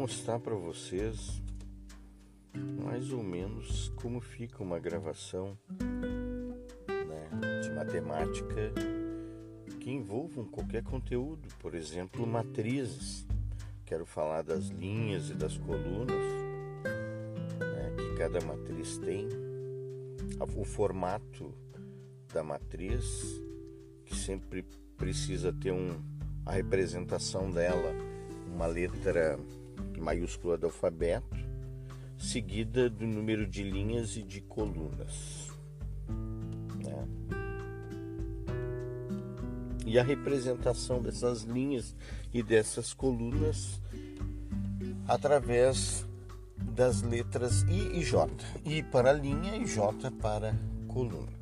mostrar para vocês mais ou menos como fica uma gravação né, de matemática que envolvam qualquer conteúdo, por exemplo, matrizes. Quero falar das linhas e das colunas né, que cada matriz tem, o formato da matriz, que sempre precisa ter um, a representação dela, uma letra maiúscula do alfabeto, seguida do número de linhas e de colunas. Né? E a representação dessas linhas e dessas colunas através das letras I e J. I para linha e J para coluna.